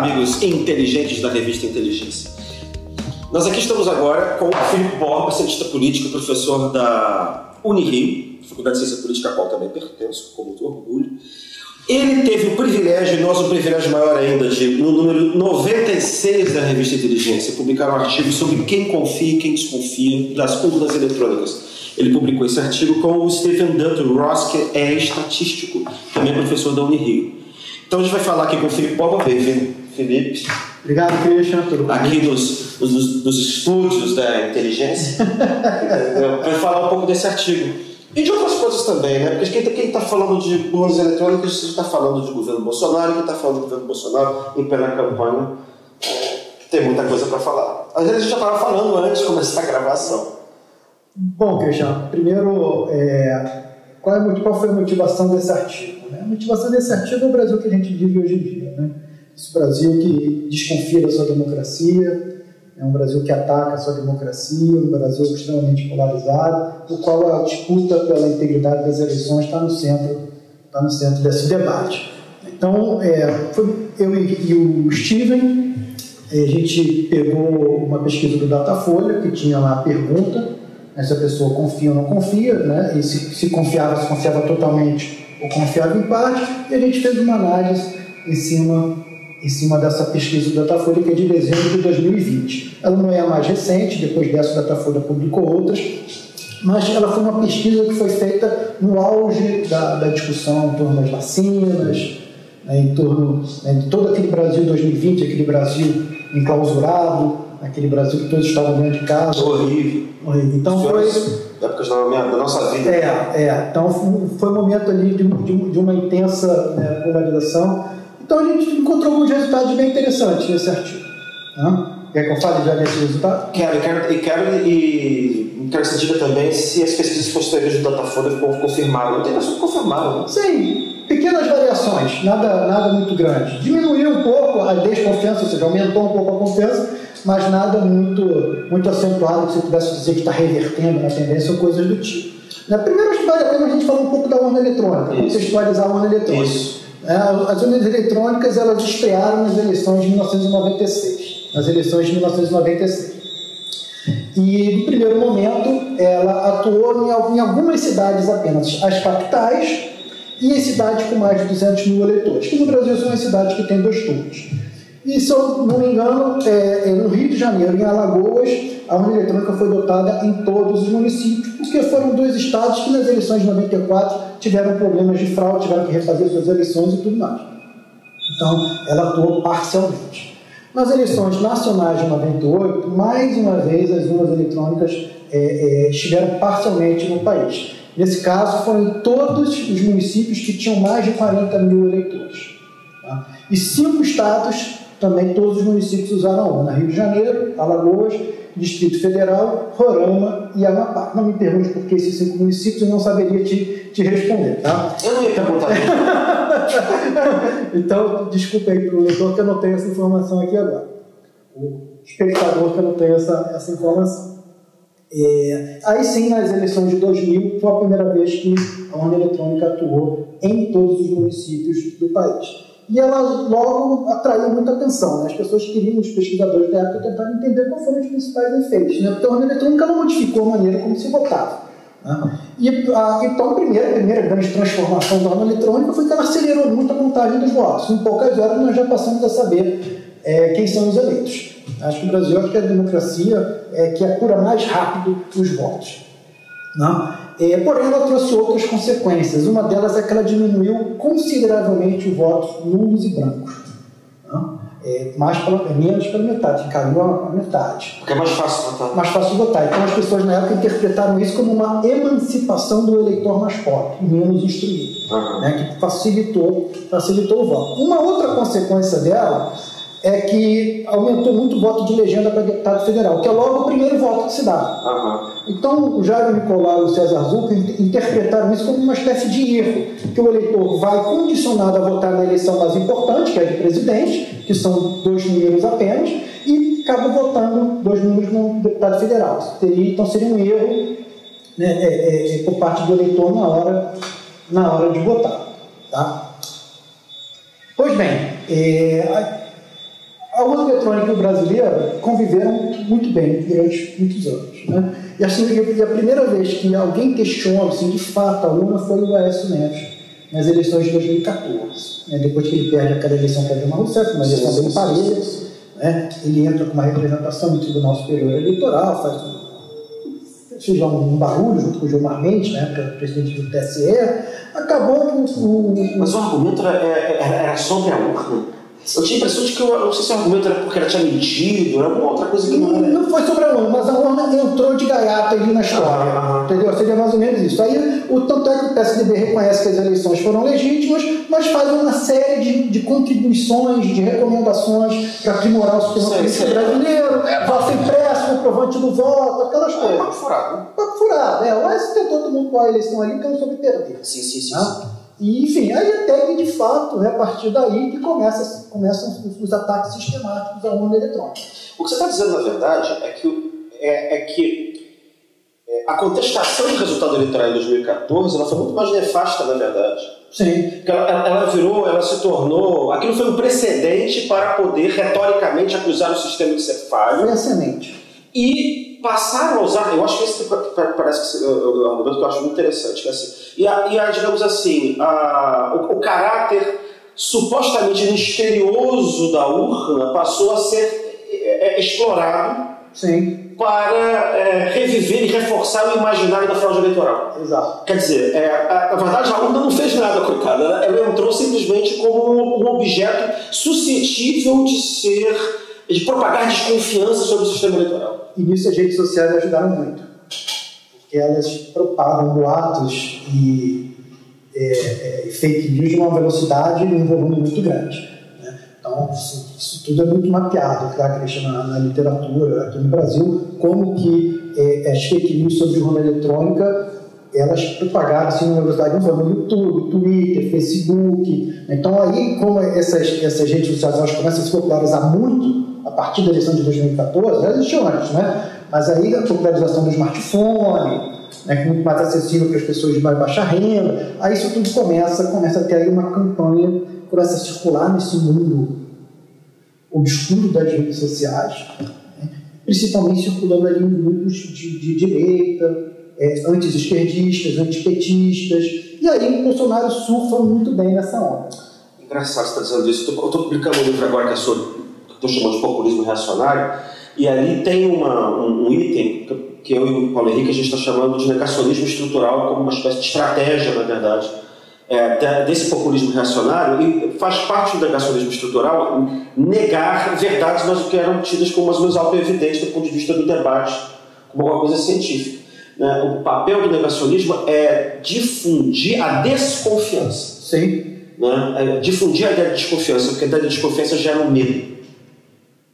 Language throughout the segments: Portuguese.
amigos inteligentes da revista Inteligência. Nós aqui estamos agora com o Filipe Borba, cientista político, professor da Unirio, Faculdade de Ciência Política, a qual também pertenço, com muito orgulho. Ele teve o privilégio, nós o privilégio maior ainda, de, no número 96 da revista Inteligência, publicar um artigo sobre quem confia e quem desconfia das urnas eletrônicas. Ele publicou esse artigo com o Stephen Dutton Ross, que é estatístico, também professor da Unirio. Então a gente vai falar aqui com o Felipe Boba. Bem-vindo, Felipe. Obrigado, Christian. Tudo aqui nos, nos, nos, estúdios da inteligência. Vai falar um pouco desse artigo. E de outras coisas também, né? Porque quem está falando de urnas eletrônicas está falando de governo Bolsonaro, quem está falando do governo Bolsonaro em plena campanha é, tem muita coisa para falar. Às vezes a gente já estava falando antes de começar a gravação. Bom, Christian, primeiro, é, qual, é, qual foi a motivação desse artigo? Né? A motivação desse artigo é o Brasil que a gente vive hoje em dia. Né? Esse Brasil que desconfia da sua democracia, é um Brasil que ataca a sua democracia, um Brasil extremamente polarizado, o qual a disputa pela integridade das eleições está no centro, está no centro desse debate. Então, é, eu e, o Steven, a gente pegou uma pesquisa do Datafolha que tinha lá a pergunta né, se a pessoa confia ou não confia, né, e se, se confiava, se confiava totalmente ou confiava em parte, e a gente fez uma análise em cima, em cima dessa pesquisa do Datafolha, que é de dezembro de 2020. Ela não é a mais recente, depois dessa, o Datafolha publicou outras, mas ela foi uma pesquisa que foi feita no auge da, da discussão em torno das vacinas, né, em torno né, de todo aquele Brasil 2020, aquele Brasil enclausurado, aquele Brasil que todos estavam dentro de casa. Horrível. Horrível. Então foi épocas da, nossa vida. É, é. Então foi um momento ali de, de, de uma intensa né, polarização. Então a gente encontrou alguns resultados bem interessantes nesse artigo. Né? Quer que eu fale já desse resultado? Quero, quero, e quero, e quero que você diga também se as pesquisas posteriores do Datafolha confirmaram. Tem pessoas que confirmaram, né? Sim, pequenas variações, nada, nada muito grande. Diminuiu um pouco a desconfiança, ou seja, aumentou um pouco a confiança, mas nada muito, muito acentuado que você pudesse dizer que está revertendo na tendência ou coisas do tipo. Primeiro, acho que vale a pena a gente falar um pouco da urna eletrônica, contextualizar a urna eletrônica. Isso. É, as urnas eletrônicas elas estrearam nas eleições de 1996, nas eleições de 1996. E no primeiro momento ela atuou em, em algumas cidades apenas, as capitais e as cidades com mais de 200 mil eleitores, que no Brasil são as cidades que têm dois turnos. E se eu não me engano, é, é, no Rio de Janeiro, em Alagoas, a urna eletrônica foi dotada em todos os municípios, porque foram dois estados que nas eleições de 94 tiveram problemas de fraude, tiveram que refazer suas eleições e tudo mais. Então, ela atuou parcialmente. Nas eleições nacionais de 98, mais uma vez as urnas eletrônicas é, é, estiveram parcialmente no país. Nesse caso, foram todos os municípios que tinham mais de 40 mil eleitores. Tá? E cinco estados também todos os municípios usaram a urna. Rio de Janeiro, Alagoas, Distrito Federal, Roraima e Amapá. Não me pergunte por que esses cinco municípios, eu não saberia te, te responder, tá? Eu não ia perguntar. então, desculpe aí para o leitor que eu não tenho essa informação aqui agora. O espectador que eu não tenho essa, essa informação. É, aí sim, nas eleições de 2000, foi a primeira vez que a urna eletrônica atuou em todos os municípios do país e ela logo atraiu muita atenção. Né? As pessoas queriam, os pesquisadores da época, tentar entender quais foram os principais efeitos. Né? Porque a urna eletrônica não modificou a maneira como se votava. Né? E, a, então, a primeira, a primeira grande transformação da urna eletrônica foi que ela acelerou muito a montagem dos votos. Em poucas horas, nós já passamos a saber é, quem são os eleitos. Acho que o Brasil acho que é a democracia é, que apura mais rápido os votos. Não? É, porém, ela trouxe outras consequências. Uma delas é que ela diminuiu consideravelmente o voto nulos e brancos. É, mais pela, é menos pela metade, caiu a, metade. Porque é mais fácil votar. Mais fácil votar. Então as pessoas na época interpretaram isso como uma emancipação do eleitor mais pobre, menos instruído, uhum. né, que facilitou, facilitou o voto. Uma outra consequência dela é que aumentou muito o voto de legenda para deputado federal, que é logo o primeiro voto que se dá. Uhum. Então, o Jair Nicolau e o César Zucca interpretaram isso como uma espécie de erro, que o eleitor vai condicionado a votar na eleição mais importante, que é de presidente, que são dois números apenas, e acaba votando dois números no deputado federal. Teria, então, seria um erro né, é, é, é, por parte do eleitor na hora, na hora de votar. Tá? Pois bem, é, a urna eletrônica o brasileiro conviveram muito bem durante muitos anos. Né? E, assim, a primeira vez que alguém questionou assim, de fato a urna foi o Aécio Neves, nas eleições de 2014. Né? Depois que ele perde aquela eleição para Dilma Rousseff, uma eleição bem parelha, né? ele entra com uma representação no Tribunal Superior Eleitoral, faz um fez um barulho junto com o Gilmar Mendes, né, é o presidente do TSE, acabou com. Mas o argumento era, era sobre a urna. Eu tinha a impressão de que, eu não sei se o argumento era porque ela tinha mentido, era alguma outra coisa que não era. Não foi sobre a urna, mas a urna entrou de gaiata ali na história. Ah, entendeu? Seria mais ou menos isso. Aí, o tanto é que o PSDB reconhece que as eleições foram legítimas, mas faz uma série de, de contribuições, de recomendações para aprimorar o sistema político brasileiro, é, voto impresso, comprovante do voto, aquelas é, coisas. Papo furado. Papo furado, é. O S tentou todo mundo com a eleição ali porque não soube perder. Sim, sim, sim. Né? sim. E, enfim, aí até que de fato é a partir daí que começa, começam os ataques sistemáticos à urna eletrônica. O que você está dizendo, na verdade, é que, é, é que é, a contestação do resultado eleitoral em 2014 ela foi muito mais nefasta, na verdade. Sim. Porque ela, ela, virou, ela se tornou. Aquilo foi um precedente para poder retoricamente acusar o sistema de ser falho. Foi a semente. E passaram a usar, eu acho que esse parece que é um argumento que eu acho muito interessante, é assim, e, a, e a, digamos assim, a, o, o, caráter supostamente misterioso da urna passou a ser é, é, explorado Sim. para é, reviver e reforçar o imaginário da fraude eleitoral. Exato. Quer dizer, é, a, na verdade a urna não fez nada, coitada, ela, ela entrou simplesmente como um, um objeto suscetível de ser de propagar desconfiança sobre o sistema eleitoral. E nisso as redes sociais ajudaram muito, porque elas propagam boatos e é, é, fake news de uma velocidade e um volume muito grande. Né? Então, isso, tudo é muito mapeado, tá, Cristian, na, na, literatura aqui no Brasil, como que é, as fake news sobre urna eletrônica elas propagaram assim, uma velocidade no YouTube, Twitter, Facebook. Então, aí, como essas, essas redes sociais elas começam a se popularizar muito, a partir da eleição de 2014, já existiam antes, né? Mas aí a popularização do smartphone, né, é muito mais acessível para as pessoas de mais baixa renda, aí isso tudo começa, começa a ter aí uma campanha, começa a circular nesse mundo obscuro das redes sociais, né? principalmente circulando ali em grupos de, de direita, é, anti-esquerdistas, antipetistas, e aí o Bolsonaro surfa muito bem nessa onda. Engraçado você estar tá dizendo isso. Eu estou publicando um livro agora que é sobre estou chamando de populismo reacionário, e ali tem uma, um, um, item que eu e o Paulo Henrique a gente está chamando de negacionismo estrutural como uma espécie de estratégia, na verdade, é, desse populismo reacionário, e faz parte do negacionismo estrutural negar verdades mas que eram tidas como mais ou menos auto-evidentes do ponto de vista do debate, como alguma coisa científica. Né? O papel do negacionismo é difundir a desconfiança. Sim. Né? É difundir a ideia de desconfiança, porque a ideia de desconfiança gera um medo.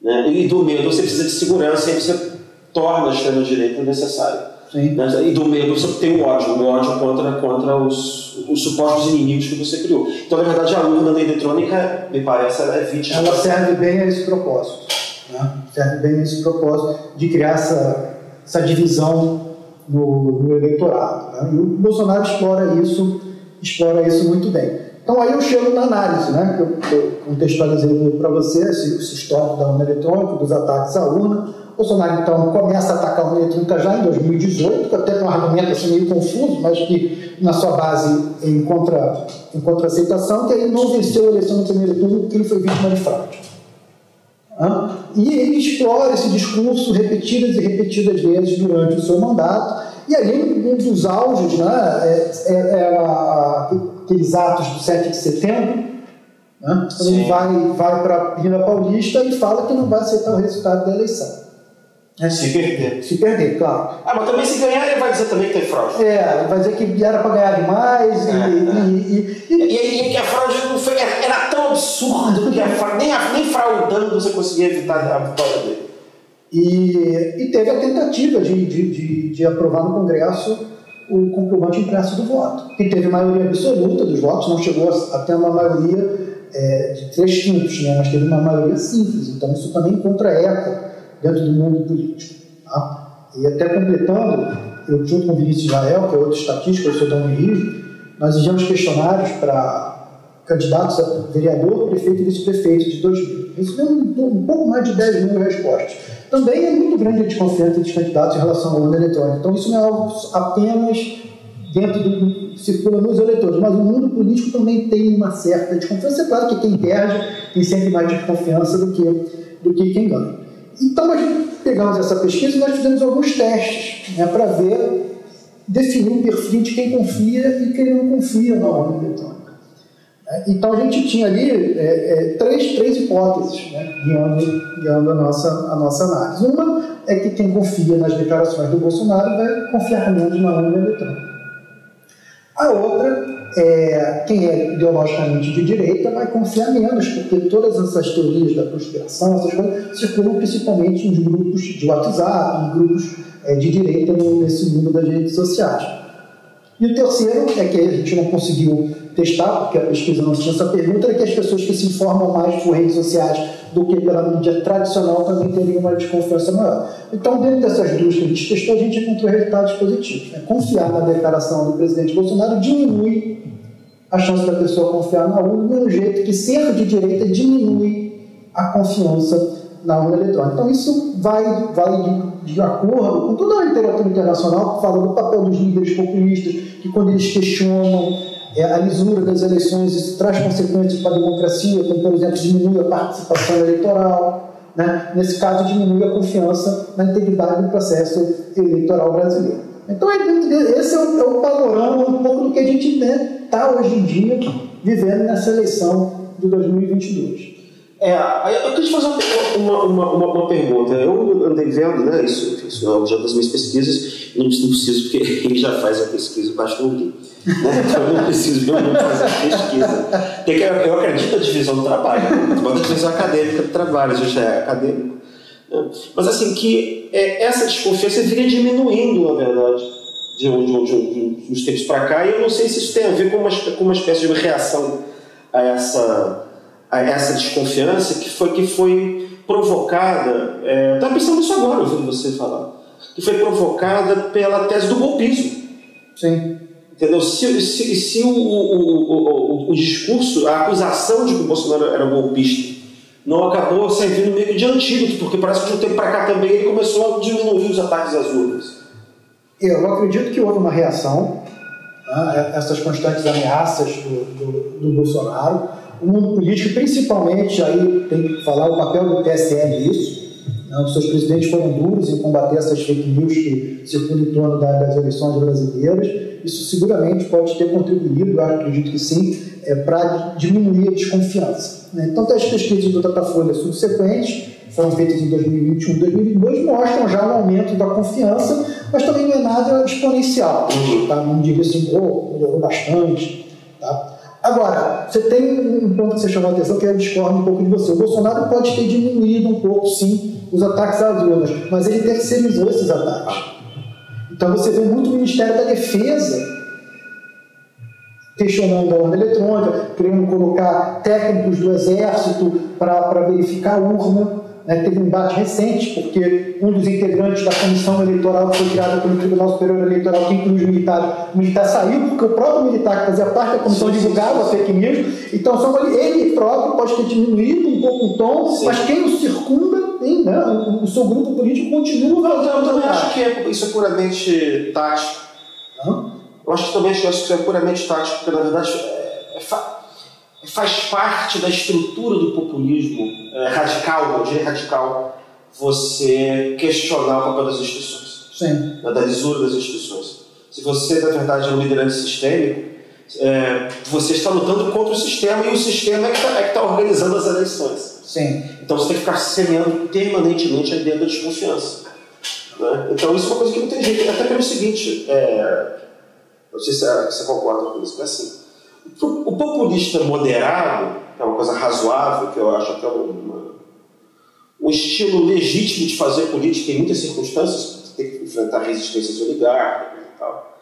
Né? E do medo você precisa de segurança, e você torna a extrema-direita necessária. Né? E do medo você tem o ódio, o ódio contra, contra os, os supostos inimigos que você criou. Então, na verdade, a urna eletrônica, me parece, ela é vítima. Ela serve bem a esse propósito. Né? Serve bem a esse propósito de criar essa, essa divisão no, no eleitorado. Né? E o Bolsonaro explora isso, explora isso muito bem. Então aí eu chego na análise, né, que eu, eu contextualizei para você, esse, esse histórico da urna eletrônica, dos ataques à urna. O Bolsonaro então começa a atacar a urna eletrônica já em 2018, que até tem um argumento assim, meio confuso, mas que na sua base encontra, encontra aceitação, que ele não venceu a eleição no primeiro turno porque ele foi vítima de fraude. E ele explora esse discurso repetidas e repetidas vezes durante o seu mandato, e ali um dos auges né, é, é, é a, aqueles atos do 7 de setembro, né? ele vai, vai para a Pina Paulista e fala que não vai aceitar o resultado da eleição. É, se perder. Se perder, claro. Ah, mas também se ganhar, ele vai dizer também que tem fraude. É, ele vai dizer que era para ganhar demais. É, e, é. E, e, e, e, que a fraude não foi, era tão absurdo que a, nem, nem fraudando você conseguia evitar a vitória dele. E, e teve a tentativa de, de, de, de aprovar no Congresso o comprovante impresso do voto, que teve maioria absoluta dos votos, não chegou a, ter uma maioria é, de três quintos, né, mas teve uma maioria simples, então isso também encontra eco dentro do mundo político. Tá? E até completando, eu junto com o Vinícius Israel, que é outro estatístico, eu sou da Unirio, nós enviamos questionários para candidatos a vereador, prefeito e vice-prefeito de 2000. Recebeu um, um pouco mais de 10 mil respostas. Também é muito grande a desconfiança dos candidatos em relação ao urna eletrônica. Então, isso não é algo apenas dentro do circula nos eleitores, mas o mundo político também tem uma certa desconfiança. É claro que quem perde tem sempre mais desconfiança do que, do que quem ganha. Então, nós pegamos essa pesquisa e nós fizemos alguns testes né, para ver, definir o perfil de quem confia e quem não confia na urna eletrônica. Né. Então a gente tinha ali é, é, três, três hipóteses né, guiando, guiando a, nossa, a nossa análise. Uma é que quem confia nas declarações do Bolsonaro vai confiar menos na urna eletrônica. A outra é quem é ideologicamente de direita vai confiar menos, porque todas essas teorias da conspiração, essas coisas, circulam principalmente em grupos de WhatsApp, em grupos é, de direita nesse mundo das redes sociais. E o terceiro é que a gente não conseguiu testar, porque a pesquisa não tinha essa pergunta, é que as pessoas que se informam mais por redes sociais do que pela mídia tradicional também teriam uma desconfiança maior. Então, dentro dessas duas que a gente testou, a gente encontrou resultados positivos. Né? Confiar na declaração do presidente Bolsonaro diminui a chance da pessoa confiar na urna, do mesmo jeito que ser de direita diminui a confiança na urna eletrônica. Então, isso vai, vai de, de acordo com toda a literatura internacional que fala do papel dos líderes populistas, que quando eles questionam é, a lisura das eleições, isso traz consequências para a democracia, como, por exemplo, diminui a participação eleitoral. Né? Nesse caso, diminui a confiança na integridade do processo eleitoral brasileiro. Então, é esse é o, é o panorama um pouco do que a gente está hoje em dia vivendo nessa eleição de 2022. É, eu queria te fazer uma, uma, uma, uma, pergunta. Eu andei vendo, né, isso, isso é objeto das minhas pesquisas, não preciso, porque ele já faz a pesquisa, basta ouvir. Né? Então eu não preciso eu não fazer a pesquisa. Porque eu acredito na divisão do trabalho, né? a divisão acadêmica do trabalho, a gente já é acadêmico. Né? Mas assim, que é, essa desconfiança viria diminuindo, na verdade, de, de, de, de uns tempos para cá, e eu não sei se isso tem a ver com uma, com uma espécie de reação a essa essa desconfiança que foi, que foi provocada, é, estava pensando nisso agora, ouvindo você falar, que foi provocada pela tese do golpismo. Sim. Entendeu? Se, se, se o, o, o, o, discurso, a acusação de que o Bolsonaro era golpista não acabou servindo meio de antídoto, porque parece que de um tempo para cá também ele começou a diminuir os ataques às urnas. Eu acredito que houve uma reação a essas constantes ameaças do, do, do Bolsonaro o mundo político, principalmente, aí tem que falar o papel do PSL nisso. Né? Os seus presidentes foram duros em combater essas fake news que circulam em torno das eleições brasileiras. Isso seguramente pode ter contribuído, eu acredito que sim, é, para diminuir a desconfiança. Né? Então, as pesquisas do Datafolha subsequentes, foram feitas em 2021 e 2022, mostram já um aumento da confiança, mas também não é nada exponencial. Tá? Não diria assim, oh, melhorou bastante. Tá? Agora, você tem um ponto que você chamou a atenção que eu discordo um pouco de você. O Bolsonaro pode ter diminuído um pouco, sim, os ataques às urnas, mas ele terceirizou esses ataques. Então você vê muito o Ministério da Defesa questionando a urna eletrônica, querendo colocar técnicos do Exército para verificar a urna. Né, teve um embate recente, porque um dos integrantes da comissão eleitoral que foi criada pelo Tribunal Superior Eleitoral, que inclui os militares, o militar saiu, porque o próprio militar que fazia parte da comissão divulgava a fake news. Então, só ele, ele próprio pode ter diminuído um pouco o tom, sim. mas quem o circunda tem, né, o, o, seu grupo político continua. Não, eu também acho que é, isso é puramente tático. Hã? Eu acho que também acho que isso é puramente tático, porque na verdade é, é faz parte da estrutura do populismo é, radical, eu radical, você questionar o papel das instituições, Sim. da lisura das instituições. Se você, na verdade, é um liderança sistêmico, é, você está lutando contra o sistema e o sistema é que está é tá organizando as eleições. Sim. Então você tem que ficar semeando permanentemente a ideia da desconfiança. Né? Então isso é uma coisa que não tem jeito. Até pelo seguinte, é, não sei se você concorda com isso, mas assim, o populista moderado, que é uma coisa razoável, que eu acho até uma, um estilo legítimo de fazer política em muitas circunstâncias, tem que enfrentar resistências oligárquicas e tal.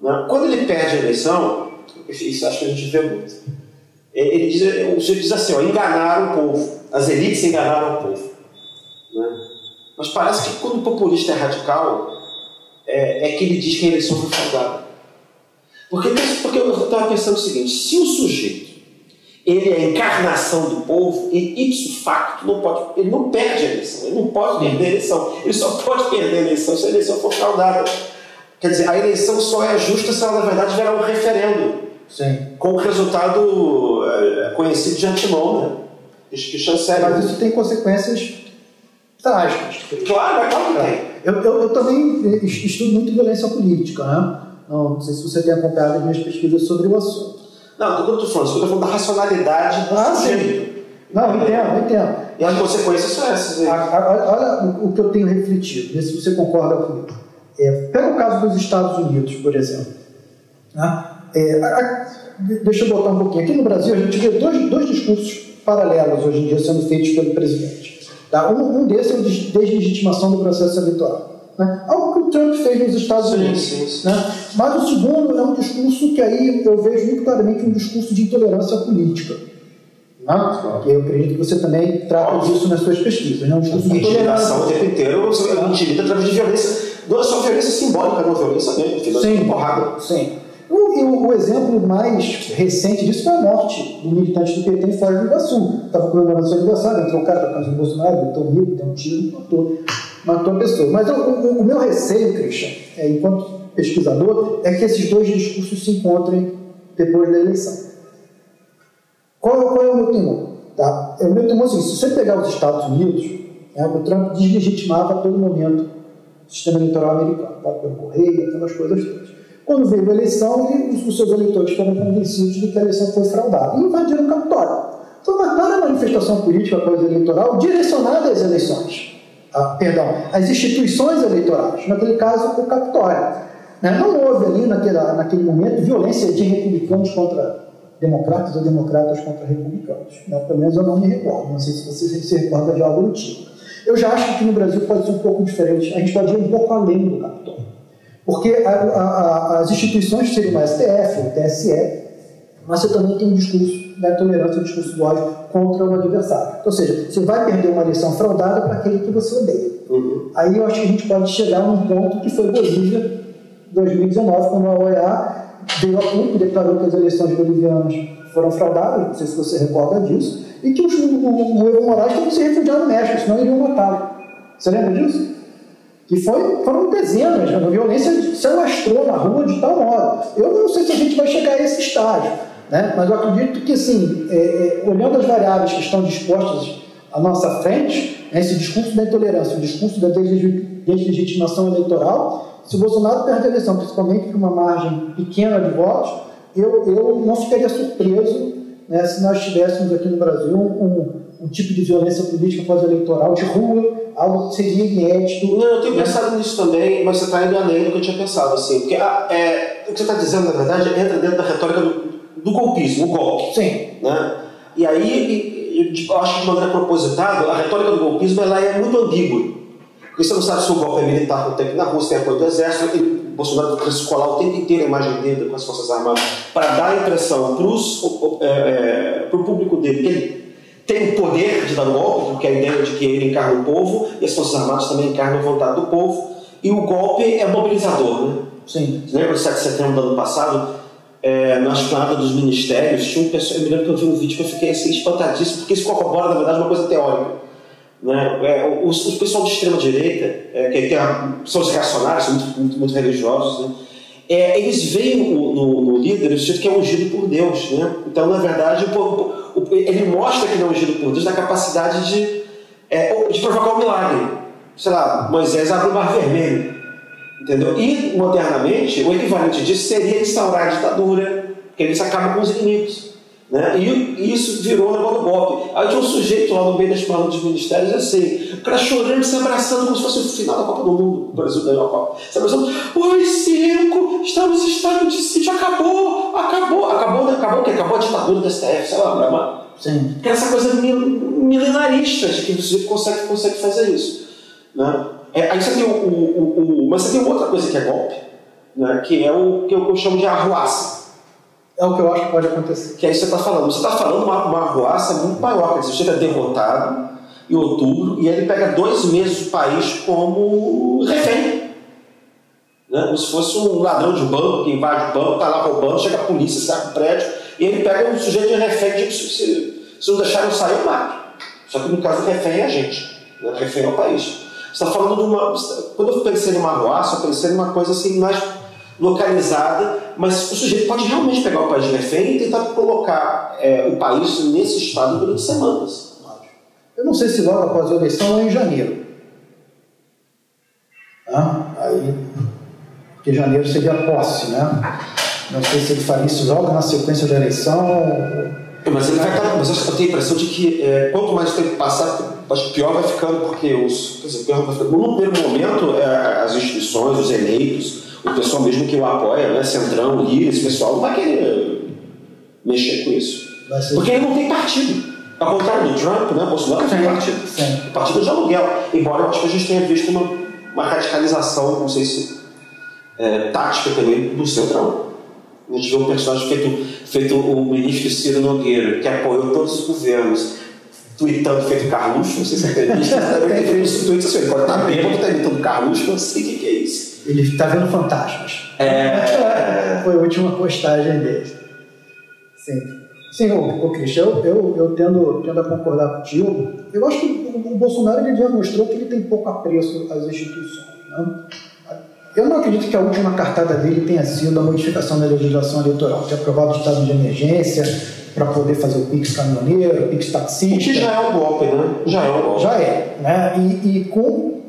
Né? Quando ele perde a eleição, isso acho que a gente vê muito. Ele diz, o sujeito diz assim: ó, enganaram o povo, as elites enganaram o povo. Né? Mas parece que quando o populista é radical, é, é que ele diz que a eleição foi fraudada. Porque, porque eu estava pensando o seguinte: se o sujeito ele é a encarnação do povo e ipso facto não pode, ele não perde a eleição, ele não pode perder a eleição, ele só pode perder a eleição se a eleição for fraudada. Quer dizer, a eleição só é justa se ela na verdade virar um referendo, Sim. com o resultado é, conhecido de antemão, né? Que chancela. Mas isso tem consequências trágicas. Claro, é claro que tem. Eu, eu, eu também estudo muito violência política, né? Não, não sei se você tem acompanhado as minhas pesquisas sobre o assunto. Não, do que eu estou falando, eu estou falando da racionalidade do Ah, sujeito. Não, entendo, entendo. E as consequências são essas aí. A- a- Olha o- que eu tenho refletido, vê se você concorda comigo. É, pega o caso dos Estados Unidos, por exemplo. né? É, a- a- de- deixa eu botar um pouquinho. Aqui no Brasil, a gente vê dois, dois discursos paralelos hoje em dia sendo feitos pelo presidente. Tá? Um, um desses é o de deslegitimação do processo eleitoral. Né? O Trump fez nos Estados Unidos. sim, sim. Né? Mas o segundo é um discurso que aí eu vejo muito claramente um discurso de intolerância política. Né? Eu acredito que você também trata disso nas suas pesquisas. Né? Um discurso de Intimidação o intolerância. tempo inteiro, você intimida através de violência. Não é só violência simbólica, não, violência mesmo, Sim, porrada. sim. O, e o, o exemplo mais recente disso foi a morte do militante do PT em Foz do Iguaçu. Estava comemorando seu aniversário, entrou o cara da casa do Bolsonaro, botou um rico, deu um tiro, matou, matou a pessoa. Mas o, o- o meu receio, Christian, é, enquanto pesquisador, é que esses dois discursos se encontrem depois da eleição. Qual, qual é o meu temor? Tá? É, O meu temor é seguinte, se você pegar os Estados Unidos, né, o Trump deslegitimava a todo momento o sistema eleitoral americano, tá? pelo correio, aquelas coisas todas. Quando veio a eleição, ele, os, os seus eleitores foram convencidos de que a eleição foi fraudada e invadiram o Capitólio. Foi uma clara manifestação política pós-eleitoral direcionada às eleições. Ah, perdão, às instituições eleitorais, naquele caso, o Capitólio. Né? Não houve ali, naquela, naquele momento, violência de republicanos contra democratas ou democratas contra republicanos. Né? Pelo menos eu não me recordo. Não sei se você se recorda de algo do tipo. Eu já acho que no Brasil pode ser um pouco diferente. A gente pode ir um pouco além do Capitólio. Porque a- a- a- as instituições seriam o STF, o TSE, mas você também tem um discurso da intolerância, um discurso do ódio contra o adversário. Ou seja, você vai perder uma eleição fraudada para aquele que você odeia. Uhum. Aí eu acho que a gente pode chegar num ponto que foi Bolívia, 2019, quando a OEA veio a público e declarou que as eleições bolivianas foram fraudadas, não sei se você recorda disso, e que os, o, o, o Evo Morales teve que se refugiar no México, senão iriam matá-lo. Você lembra disso? Que foi, foram dezenas, a violência se alastrou na rua de tal modo. Eu não sei se a gente vai chegar a esse estágio, né? mas eu acredito que, assim, é, é, olhando as variáveis que estão dispostas à nossa frente, né, esse discurso da intolerância, o discurso da deslegi- deslegitimação eleitoral, se o Bolsonaro perde a eleição, principalmente por uma margem pequena de votos, eu, eu não ficaria surpreso né, se nós tivéssemos aqui no Brasil um, um tipo de violência política pós-eleitoral de rua, algo que seria inédito. Não, eu tenho pensado nisso também, mas você está indo além do que eu tinha pensado, assim. Porque ah, é, o que você está dizendo, na verdade, entra dentro da retórica do, do golpismo, o golpe. Sim, Né? E aí, tipo, eu acho que de maneira propositada, a retórica do golpismo ela é muito ambígua. Porque você não sabe se o golpe é militar com o tempo na se tem apoio do exército, e o Bolsonaro quer escolar o tempo inteiro a imagem dele com as Forças Armadas para dar a impressão para é, o público dele que ele tem o poder de dar o golpe, porque a ideia de que ele encarna o povo e as Forças Armadas também encarnam a vontade do povo, e o golpe é mobilizador. Né? sim. Você lembra do 7 de setembro do ano passado? É, na esplanada dos ministérios, tinha um pessoal. Eu me lembro que eu vi um vídeo que eu fiquei assim, espantadíssimo, porque isso corrobora, na verdade, uma coisa teórica. Né? É, os, os pessoal de extrema-direita, é, que a- são os reacionários, são muito, muito, muito religiosos, né? É, eles veem no, no, no líder o sujeito que é ungido por Deus. Né? Então, na verdade, o, o- o- ele mostra que não é ungido por Deus na capacidade de, é, de provocar um milagre. Sei lá, Moisés abre o mar vermelho. Entendeu? E, modernamente, o equivalente disso seria instaurar a ditadura, porque eles acabam com os inimigos. Né? E, isso virou o negócio do golpe. Aí tinha um sujeito lá no meio das palavras dos ministérios, assim, o cara chorando, se abraçando, como se fosse o final da Copa do Mundo. O Brasil ganhou a Copa. Se abraçando, oi, cinco, estamos em estado de sítio, acabou, acabou, acabou, né? acabou o quê? Acabou a ditadura do STF, sei lá, mas Sim. porque essa coisa mil- milenarista de que o sujeito consegue, consegue fazer isso. Né? É, aí você tem o, o, o, o- Mas você tem outra coisa que é golpe, né? que é o que eu, que eu chamo de arruaça. É o que eu acho que pode acontecer. Que é isso que você está falando. Você está falando uma, uma arruaça muito maior. Quer dizer, você chega derrotado em outubro e ele pega dois meses o país como refém. Né? Como se fosse um ladrão de banco que invade o banco, está lá roubando, chega a polícia, sai do prédio, E ele pega um sujeito de refém e diz: se, se não deixarem eu sair, eu mato. Só que no caso do refém é a gente, né? o refém é o país. Você está falando de uma. Quando eu pensei numa arruaça, eu pensei numa coisa assim mais localizada, mas o sujeito pode realmente pegar o país de refém e tentar colocar é, o país nesse estado durante semanas. Eu não sei se logo após a eleição ou em janeiro. Ah, aí, porque janeiro seria a posse, né? Não sei se ele faria isso logo na sequência da eleição. Mas ele vai. Mas eu tenho a impressão de que é, quanto mais tempo passar, acho que pior vai ficando, porque os. Quer dizer, pior vai ficando. No primeiro momento, é, as instituições, os eleitos, o pessoal mesmo que o apoia, né, Centrão, Lira, esse pessoal, não vai querer mexer com isso. Porque ele não tem partido. Ao contrário do Trump, né, Bolsonaro tem partido. Sim. O partido de aluguel. Embora eu acho que a gente tenha visto uma, uma radicalização, não sei se é, tática também, do Centrão. A gente vê um personagem feito, feito o ministro Ciro Nogueira, que apoiou todos os governos, tweetando feito Carluxo, não sei se é acredita, também tem feito tweets assim, quando tá bêbado, tá imitando Carluxo, não sei o que, que é isso. Ele está vendo fantasmas. É. Foi a última postagem dele. Sim. Sim, o, o Cristian, eu, eu, eu tendo, tendo a concordar contigo. Eu acho que o, o Bolsonaro ele já mostrou que ele tem pouco apreço às instituições. Né? Eu não acredito que a última cartada dele tenha sido a modificação da legislação eleitoral, ter aprovado o estado de emergência para poder fazer o PIX caminhoneiro, o PIX taxista. Que já é um golpe, né? Já é um golpe. Já é. Né? E, e com.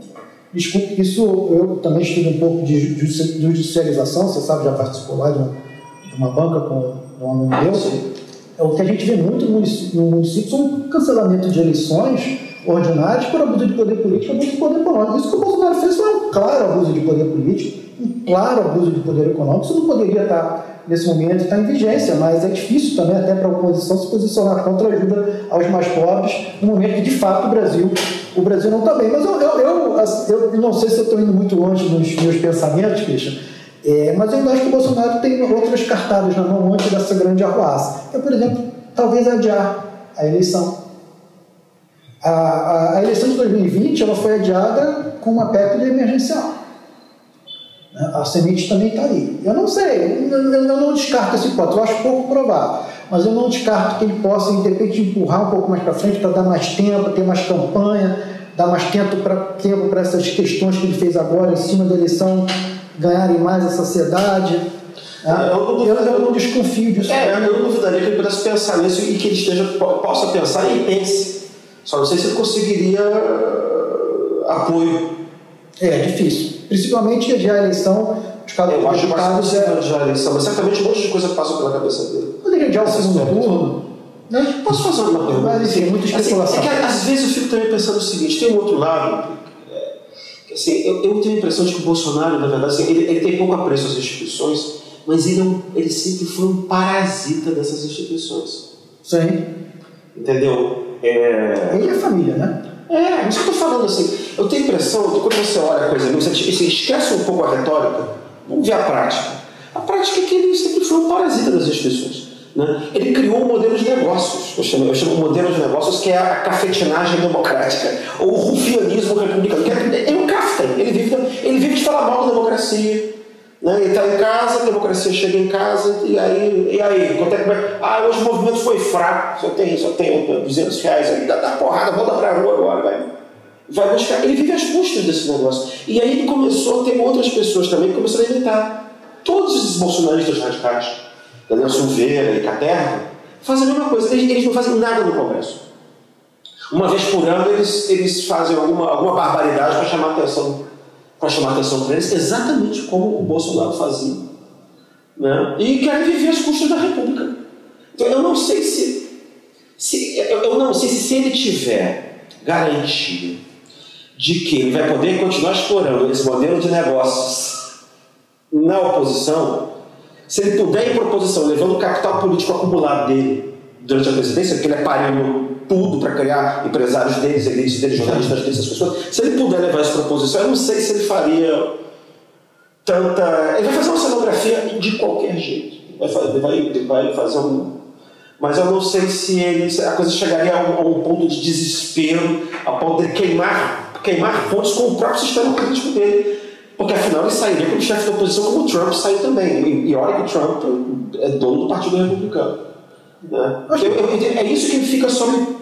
Desculpe, isso eu também estudo um pouco de judicialização, você sabe, já participou lá de uma, de uma banca com um aluno meu. É o que a gente vê muito no município, no município são cancelamento de eleições ordinários por abuso de poder político, abuso de poder econômico. Isso que o Bolsonaro fez foi um claro abuso de poder político, um claro abuso de poder econômico. Isso não poderia estar, nesse momento, estar em vigência, mas é difícil também até para a oposição se posicionar contra a ajuda aos mais pobres, no momento que, de fato, o Brasil, o Brasil não está bem. Mas eu, eu, eu, eu, não sei se eu estou indo muito longe nos meus pensamentos, Christian, é, mas eu acho que o Bolsonaro tem outras cartadas na mão antes dessa grande arruaça. É, por exemplo, talvez adiar a eleição a, a, a, eleição de 2020 ela foi adiada com uma PEC emergencial. Né? A semente também está aí. Eu não sei, eu, eu, não descarto esse ponto, eu acho pouco provável, mas eu não descarto que ele possa, de repente, empurrar um pouco mais para frente para dar mais tempo, ter mais campanha, dar mais tempo para essas questões que ele fez agora em cima da eleição ganharem mais a sociedade. Ah, eu, eu, eu, não desconfio disso. É, eu não duvidaria que ele pudesse pensar nisso e que ele esteja, possa pensar e pense só não sei se ele conseguiria uh, apoio. É, difícil. Principalmente adiar a eleição. Os casos eu acho mais possível é... adiar a eleição, mas certamente um monte de coisa passa pela cabeça dele. Poderia adiar o segundo turno. Né? Posso fazer uma pergunta? Mas enfim, muita assim, especulação. Assim, é que, às vezes eu fico também pensando o seguinte: tem um outro lado. É, assim, eu, eu, tenho a impressão de que o Bolsonaro, na verdade, assim, ele, ele, tem pouco apreço às instituições, mas ele, é um, ele sempre foi um parasita dessas instituições. Sim. Entendeu? É... Ele é família, né? É, isso que eu tô falando assim. Eu tenho a impressão que quando você olha a coisa, você, você esquece um pouco a retórica, vamos ver a prática. A prática é que ele sempre foi um parasita das instituições. Né? Ele criou um modelo de negócios, eu chamo, eu chamo um modelo de negócios que é a cafetinagem democrática, ou o rufianismo republicano, que é, é um café. Ele vive, ele vive de falar mal da democracia, né? Ele está em casa, a democracia chega em casa, e aí, e aí quanto é que vai? Ah, hoje o movimento foi fraco, só tem, só tem 200 reais aí, dá, dá porrada, volta para a rua agora, vai. Vai buscar. Ele vive às custas desse negócio. E aí ele começou a ter outras pessoas também que começaram a imitar. Todos esses bolsonaristas radicais, Daniel Silveira e Caterva, fazem a mesma coisa. Eles, eles não fazem nada no Congresso. Uma vez por ano eles, eles fazem alguma, alguma barbaridade para chamar a atenção para chamar a atenção para eles, exatamente como o Bolsonaro fazia. Né? E querem viver às custas da República. Então eu não sei se, se eu não sei se, se ele tiver garantia de que ele vai poder continuar explorando esse modelo de negócios na oposição, se ele puder ir para a oposição, levando o capital político acumulado dele durante a presidência, porque ele é parindo tudo para criar empresários deles, elites deles, jornalistas deles, essas pessoas. Se ele puder levar isso para a oposição, eu não sei se ele faria tanta. Ele vai fazer uma cenografia de qualquer jeito. Vai fazer, vai, vai fazer um. Mas eu não sei se ele, a coisa chegaria a um, a um ponto de desespero, a ponto de queimar, queimar fontes com o próprio sistema político dele. Porque afinal ele sairia como chefe da oposição, como o Trump saiu também. E, e olha que o Trump é dono do Partido Republicano. Né? Eu, eu, é isso que fica só me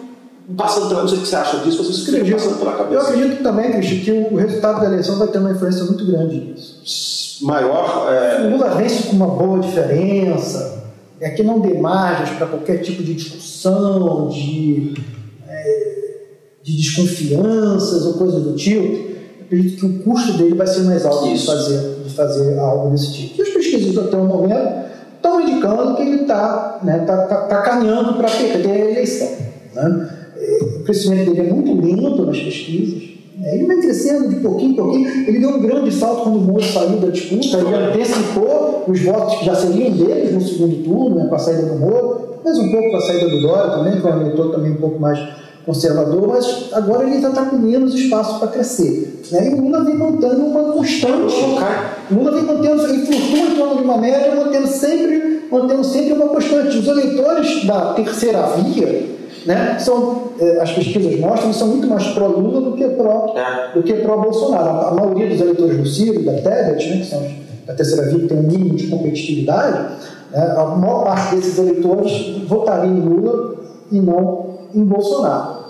passando pela. Não sei o que você acha disso, mas isso passando pela cabeça. Eu acredito também, Cristian, que o resultado da eleição vai ter uma influência muito grande nisso. Maior. É... O Lula vence com uma boa diferença, é que não dê margens para qualquer tipo de discussão, de, é, de desconfianças ou coisa do tipo. Eu acredito que o custo dele vai ser mais alto de fazer, de fazer algo desse tipo. E as pesquisas até o momento estão indicando que ele está né, tá, tá, tá caminhando para perder a eleição. Né? O crescimento dele é muito lento nas pesquisas. Né? Ele vai crescendo de pouquinho em pouquinho. Ele deu um grande salto quando o Moro saiu da disputa. Ele antecipou os votos que já seriam deles no segundo turno, né, com a saída do Moro, mas um pouco com a saída do Dória também, que é um eleitor também um pouco mais conservador, mas agora ele já está com menos espaço para crescer. Né? E o Lula vem mantendo uma constante. O Lula vem mantendo, ele flutua em torno de uma média, mantendo sempre, mantendo sempre uma constante. Os eleitores da terceira via, né, são, eh, as pesquisas mostram, são muito mais pró-Lula do que pró é. que pró-Bolsonaro. A, a, maioria dos eleitores do Ciro, da Tebet, né, que são da terceira via, que tem um mínimo de competitividade, né, a maior parte desses eleitores votaria em Lula e não em Bolsonaro.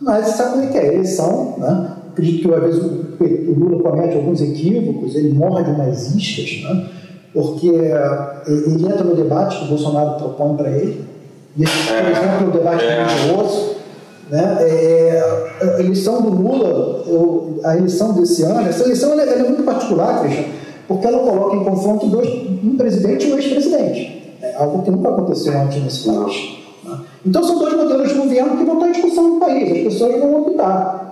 Mas sabe como é que é? Eleição, né? acredito que às vezes o, Lula comete alguns equívocos, ele morde umas iscas, né? porque eh, ele entra no debate que o Bolsonaro propõe para ele, e esse, por é. exemplo, é um debate é. religioso. Né? É, a eleição do Lula, eu, a eleição desse ano, essa eleição ela, ela é muito particular, Christian, porque ela coloca em confronto dois, um presidente e um ex-presidente. É algo que nunca aconteceu antes nesse país. Então são dois modelos de governo que vão estar em discussão no país, as pessoas vão optar.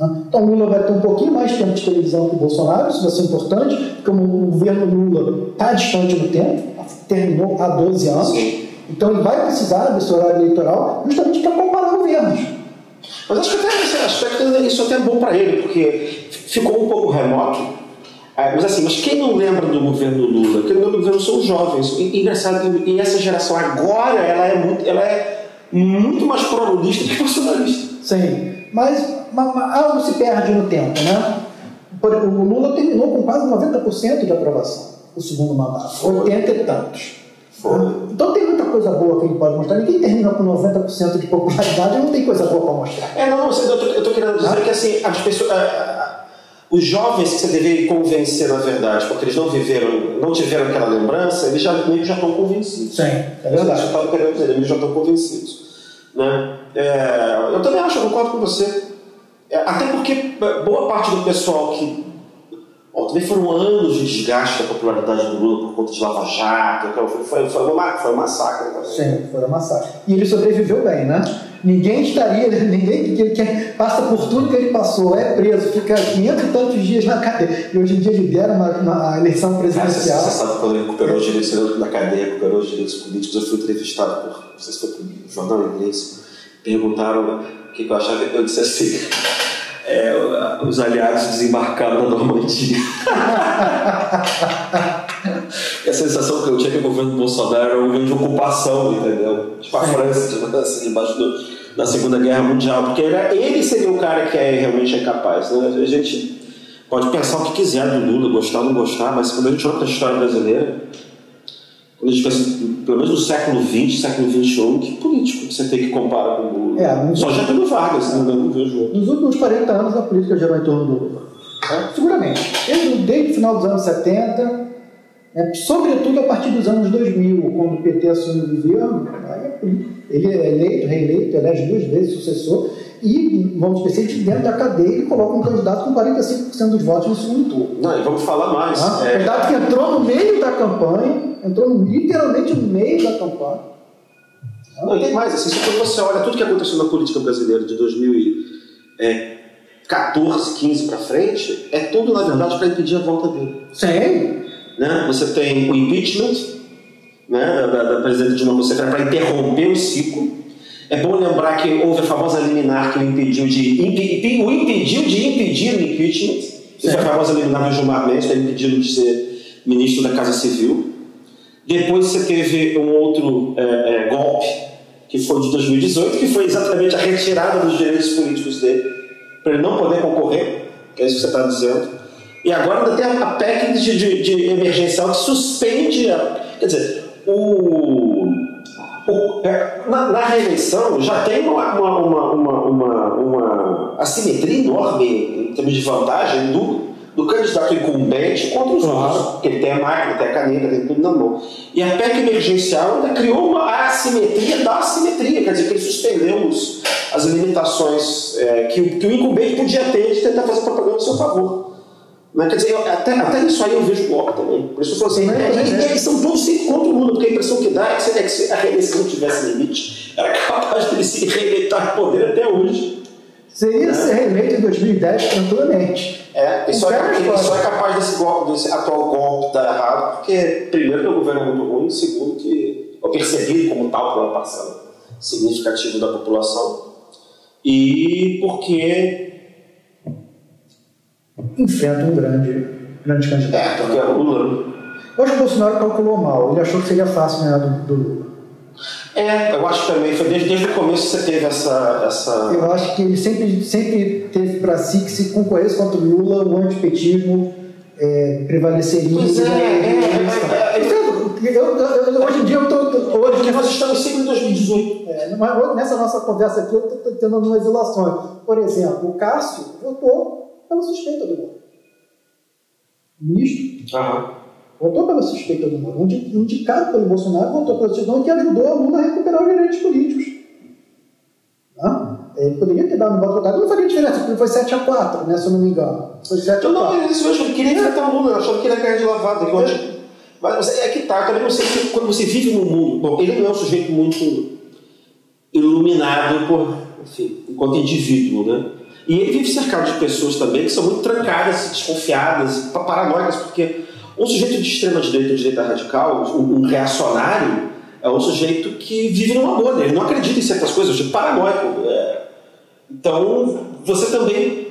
Então Lula vai ter um pouquinho mais de tempo de televisão que o Bolsonaro, isso vai ser importante, porque o governo Lula está distante no tempo, terminou há 12 anos, então ele vai precisar desse horário eleitoral justamente para comparar governos. Mas acho que até nesse aspecto isso até é bom para ele, porque ficou um pouco remoto é, mas assim, mas quem não lembra do governo Lula? Quem não lembra do governo são os jovens. E, engraçado, e essa geração agora ela é muito, ela é muito mais pró-lulista que bolsonarista. Sim, mas, mas, mas, algo se perde no tempo, né? O Lula terminou com quase 90% de aprovação, o segundo mandato, 80 e tantos. Então tem muita coisa boa que ele pode mostrar. Ninguém termina com 90% de popularidade não tem coisa boa para mostrar. É, não, não, eu estou querendo dizer ah? que assim, as pessoas os jovens que você deveria convencer na verdade, porque eles não viveram, não tiveram aquela lembrança, eles já meio já estão convencidos. Sim, é verdade. Eu estava querendo dizer, eles já estão convencidos. Né? É, eu também acho, eu concordo com você. É, até porque boa parte do pessoal que. Bom, também foram anos de desgaste da popularidade do Lula por conta de Lava Jato, então foi, foi, foi, uma, foi um massacre. Né? Sim, foi um massacre. E ele sobreviveu bem, né? Ninguém estaria, ninguém que, que, passa por tudo que ele passou, é preso, fica 500 e tantos dias na cadeia. E hoje em dia lidera uma, uma eleição presidencial. Você, você sabe quando ele recuperou os direitos da cadeia, recuperou os direitos políticos, eu fui entrevistado por, não sei se foi por um jornal inglês, perguntaram o que eu achava, eu disse assim. É, os aliados desembarcaram na Normandia. a sensação que eu tinha que o governo Bolsonaro era um governo de ocupação, entendeu? Tipo a França, tipo, assim, debaixo do, da Segunda Guerra Mundial, porque era, ele seria o cara que é, realmente é capaz. Né? A gente pode pensar o que quiser do Lula, gostar ou não gostar, mas quando a gente olha para a história brasileira, quando a gente pensa, pelo menos no século XX, século XXI, que político você tem que comparar com o Lula? É, Só Getúlio Vargas, é. não, não vejo outro. Nos últimos 40 anos, a política girou em torno do Lula. É? Seguramente. Desde o final dos anos 70, é, sobretudo a partir dos anos 2000, quando o PT assumiu o governo, ele é eleito, reeleito, elege duas vezes sucessor, e, vamos dizer, de dentro da cadeia ele coloca um candidato com 45% dos votos no segundo turno. Não, e vamos falar mais. Ah, é... candidato que entrou no meio da campanha, entrou literalmente no meio da campanha. Não, e tem mais, assim, quando você olha tudo que aconteceu na política brasileira de 2014, 15 para frente, é tudo, na verdade, para impedir a volta dele. Sim. Né? Você tem o impeachment né, da, da presidente Dilma Rousseff para interromper o ciclo. É bom lembrar que houve a famosa liminar que o impediu de, impe, o impediu de impedir o impeachment. Isso a famosa liminar do Gilmar Mendes, está impedido de ser ministro da Casa Civil. Depois você teve um outro é, é, golpe, que foi de 2018, que foi exatamente a retirada dos direitos políticos dele, para ele não poder concorrer, que é isso que você está dizendo. E agora ainda tem a PEC de, de, de emergencial que suspende. A, quer dizer, o, o, é, na, na, reeleição já tem uma, uma, uma, uma, uma assimetria enorme em termos de vantagem do, do candidato incumbente contra os outros. Porque ele tem a máquina, tem a caneta, tem tudo na mão. E a PEC emergencial ainda criou uma assimetria da assimetria, quer dizer, que ele suspendeu os, as limitações é, que, que o incumbente podia ter de tentar fazer propaganda a seu favor. Né? Quer dizer, até, até isso aí eu vejo bloco também. Por isso eu falo assim, né? e, eles são todos sempre contra o Lula, porque a impressão que dá é que, é que se a reeleição não tivesse limite, era capaz de ele se reeleitar no poder até hoje. Seria né? ser reeleito em 2010 tranquilamente. É, e só, é, ele só é capaz desse, golpe, desse atual golpe dar errado, porque, primeiro, que o governo é muito ruim, segundo, que é percebido como tal por uma parcela significativa da população, e porque enfrenta um grande, grande candidato. É, porque é o Lula. Eu acho que o Bolsonaro calculou mal. Ele achou que seria fácil ganhar do, do Lula. É, eu acho também. Foi desde, desde o começo que você teve essa, essa. Eu acho que ele sempre, sempre teve para si que se concorresse contra o Lula, o antipetismo é, prevaleceria. Pois é, é, é, é, eu, eu, hoje em dia eu estou. Hoje Porque nós estamos sempre em 2018. É, nessa nossa conversa aqui, eu estou tendo algumas ilações. Por exemplo, o Cássio votou pela suspeita do Moro. Ministro uhum. Votou pela suspeita do Moro. Indicado pelo Bolsonaro, votou pela suspeita que ajudou a Lula a recuperar os direitos políticos. Não? Ele poderia ter dado um voto contrário, não faria diferença, porque foi 7 a 4, né, se eu não me engano. Foi 7 a 4. Não, não, isso mesmo, ele queria enfrentar o Lula, achava que ele ia cair de lavada. Mas é que tá, também quando você vive num mundo. Bom, ele não é um sujeito muito iluminado por, enfim, enquanto indivíduo, né? E ele vive cercado de pessoas também que são muito trancadas, desconfiadas, paranoicas, porque um sujeito de extrema direita ou direita radical, um, reacionário, é um sujeito que vive numa bolha, ele não acredita em certas coisas, é paranoico. É. Então, você também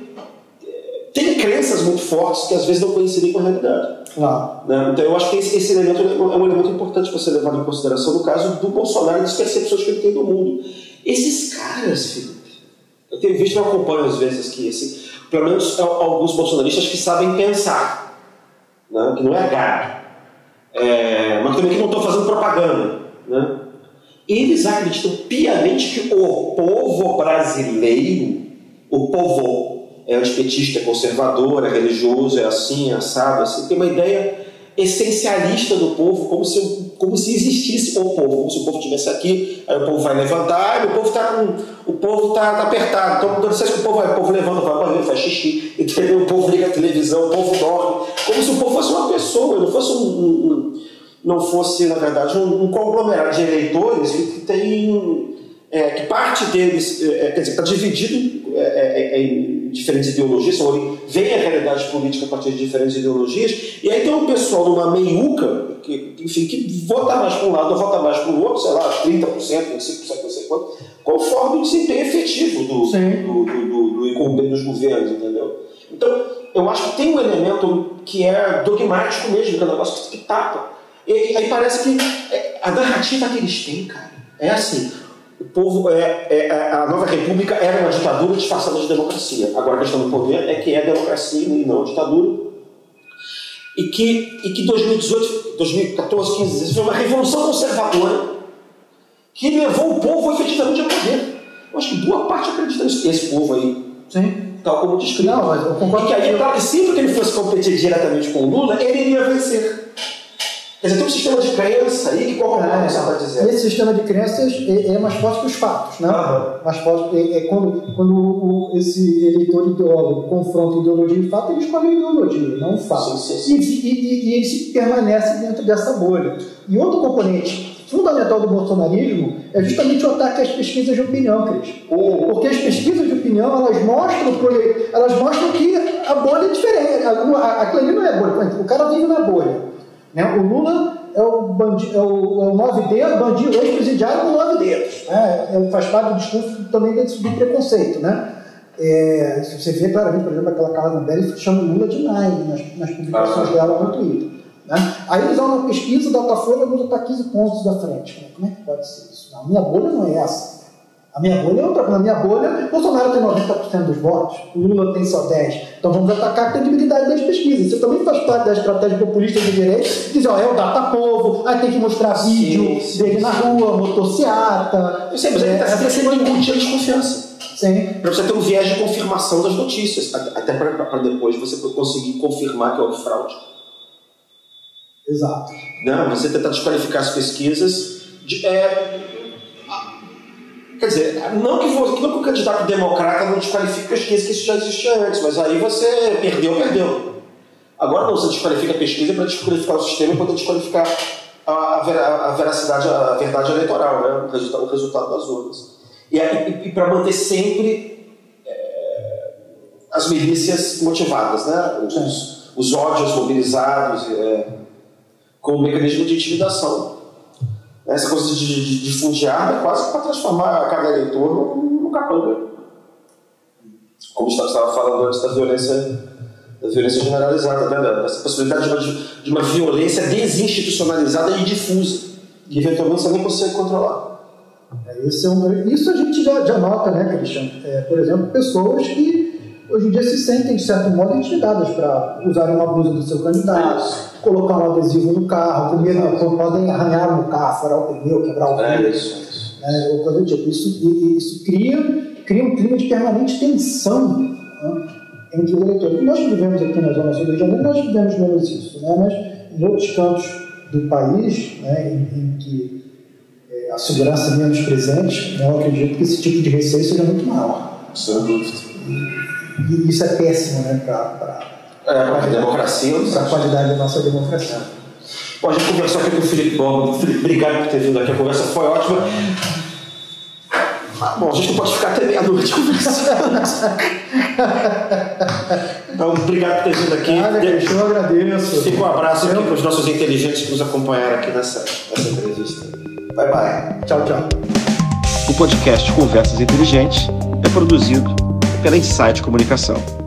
é, tem crenças muito fortes que às vezes não coincidem com a realidade. Claro. Né? Então, eu acho que esse, esse, elemento é um elemento importante para ser levado em consideração no caso do Bolsonaro e das percepções que ele tem do mundo. Esses caras, filho, eu tenho visto e acompanho às vezes que esse, pelo menos alguns bolsonaristas que sabem pensar, né? que não é gado, é, mas também que não estão fazendo propaganda. Né? Eles acreditam piamente que o povo brasileiro, o povo é antipetista, é conservador, é religioso, é assim, é assado, assim, tem uma ideia essencialista do povo, como se, como se existisse o povo, como se o povo estivesse aqui, aí o povo vai levantar, e o povo está com. O povo está tá apertado. Então, quando você que o povo vai, o povo levanta, vai para banheiro, faz xixi, entendeu? O povo liga a televisão, o povo dorme, como se o povo fosse uma pessoa, não fosse um, um não fosse, na verdade, um, um conglomerado de eleitores que tem. É, que parte deles, é, quer dizer, está dividido é, é, é em diferentes ideologias, então vem a realidade política a partir de diferentes ideologias, e aí tem um pessoal numa meiuca, que, enfim, que vota mais para um lado ou vota mais para o outro, sei lá, 30%, 25%, não sei quanto, conforme o desempenho efetivo do, do, do, do, do incumbente dos governos, entendeu? Então, eu acho que tem um elemento que é dogmático mesmo, que é um negócio que tapa. E, aí parece que é, a narrativa que eles têm, cara, é assim, o povo é, é, é, a nova república era uma ditadura disfarçada de democracia. Agora a questão do poder é que é democracia e não ditadura. E que, e que 2018, 2014, 15, 16 foi uma revolução conservadora que levou o povo efetivamente ao poder. Eu acho que boa parte acredita nisso. Esse povo aí, Sim. tal como descrito. Não, mas eu concordo. E que aí, claro sempre que ele fosse competir diretamente com o Lula, ele iria vencer. Quer dizer, tem um sistema de crença aí que corrobora é, você está dizendo. Esse sistema de crenças é, é, mais forte que os fatos, né? Uhum. Mais forte, é, é quando, quando o, esse eleitor ideólogo confronta ideologia e fato, ele escolhe a ideologia, não o fato. Sim, sim, sim. E, e, e, ele permanece dentro dessa bolha. E outro componente fundamental do bolsonarismo é justamente o ataque às pesquisas de opinião, Cris. Uhum. Porque as pesquisas de opinião, elas mostram, elas mostram que a bolha é diferente. Aquilo ali não é bolha. O cara vive na bolha. Né? O Lula é o, é o, é o nove dedos, bandido ex-presidiário com nove dedos. Né? É, faz parte do discurso também desse do preconceito. Né? É, se você vê claramente, por exemplo, aquela Carla Zambelli chama o Lula de Nine nas, nas publicações ah, dela no Twitter. Né? Aí eles vão na pesquisa da Datafolha, o Lula está 15 pontos da frente. Como é que pode ser isso? Não, a minha bolha não é essa. A minha bolha é outra coisa. Na minha bolha, Bolsonaro tem 90% dos votos, Lula tem só 10%. Então vamos atacar a credibilidade das pesquisas. Isso também faz parte da estratégia populista do direito. Dizer, ó, é o data povo, aí tem que mostrar vídeo sim. dele na rua, motociata. Eu sei, mas É, está sempre incutir a desconfiança. Sim. Para você ter um viés de confirmação das notícias, até para depois você conseguir confirmar que houve fraude. Exato. Não, você tentar desqualificar as pesquisas. de- é, quer dizer, não que, não que o candidato democrata não desqualifique pesquisa, que isso já existia antes, mas aí você perdeu, perdeu. Agora não, você desqualifica a pesquisa para desqualificar o sistema e poder desqualificar a, a, a veracidade, a verdade eleitoral, né? o, resultado, o resultado das urnas. E, e, para manter sempre é, as milícias motivadas, né? os, os ódios mobilizados. É, como um mecanismo de intimidação. Essa coisa de, de, de difundir arma é quase para transformar cada eleitor num, num capanga. Como você estava falando antes da violência, da violência generalizada, né? dessa possibilidade de uma, de uma violência desinstitucionalizada e difusa, que eventualmente você nem consegue controlar. É, Esse é um- isso a gente já, já nota, né, Cristian? É, por exemplo, pessoas que hoje em dia se sentem, de certo modo, intimidadas para usarem uma blusa do seu candidato, colocar um adesivo no carro, com medo, podem arranhar no carro, furar o pneu, quebrar o vidro. isso. né, ou coisa do tipo. Isso, isso cria, cria um clima de permanente tensão né, entre os eleitores. Nós que vivemos aqui na Zona Sul do Rio de Janeiro, nós vivemos menos isso, né, mas em outros cantos do país, né, em, em que eh, a segurança é menos presente, né, eu acredito que esse tipo de receio seja muito maior. Sem dúvida. E isso é péssimo né, para É, para a democracia, eu a qualidade da nossa democracia. Bom, a gente conversou aqui com o Felipe Borba. Felipe, obrigado por ter vindo aqui. A conversa foi ótima. Ah, Bom, a gente não pode ficar até meia-noite conversando. então, obrigado por ter vindo aqui. Olha, Cristian, eu agradeço. Fica um abraço aqui para os nossos inteligentes que nos acompanharam aqui nessa, nessa entrevista. Bye, bye. Tchau, tchau. O podcast Conversas Inteligentes é produzido pela Insight Comunicação.